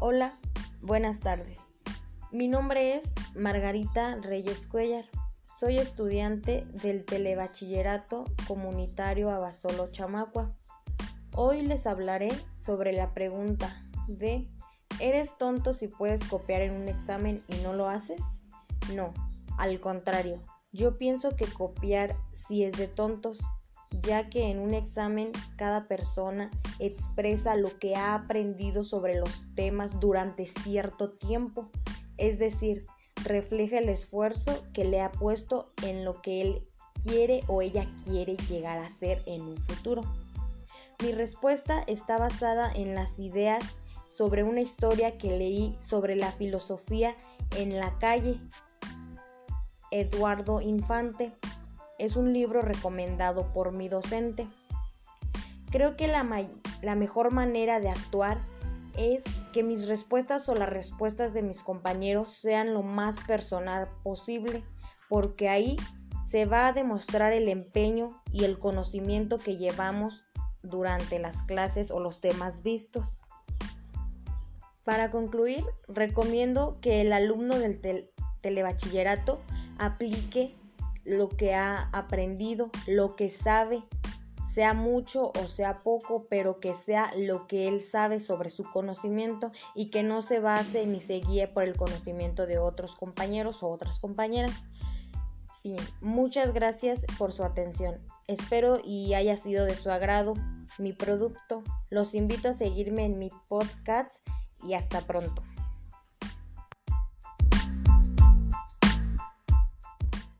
Hola, buenas tardes. Mi nombre es Margarita Reyes Cuellar. Soy estudiante del Telebachillerato Comunitario Abasolo Chamacua. Hoy les hablaré sobre la pregunta de ¿Eres tonto si puedes copiar en un examen y no lo haces? No, al contrario, yo pienso que copiar sí es de tontos ya que en un examen cada persona expresa lo que ha aprendido sobre los temas durante cierto tiempo, es decir, refleja el esfuerzo que le ha puesto en lo que él quiere o ella quiere llegar a ser en un futuro. Mi respuesta está basada en las ideas sobre una historia que leí sobre la filosofía en la calle. Eduardo Infante es un libro recomendado por mi docente. Creo que la, mejor manera de actuar es que mis respuestas o las respuestas de mis compañeros sean lo más personal posible, porque ahí se va a demostrar el empeño y el conocimiento que llevamos durante las clases o los temas vistos. Para concluir, recomiendo que el alumno del telebachillerato aplique lo que ha aprendido, lo que sabe, sea mucho o sea poco, pero que sea lo que él sabe sobre su conocimiento y que no se base ni se guíe por el conocimiento de otros compañeros o otras compañeras. Bien, muchas gracias por su atención. Espero y haya sido de su agrado mi producto. Los invito a seguirme en mi podcast y hasta pronto.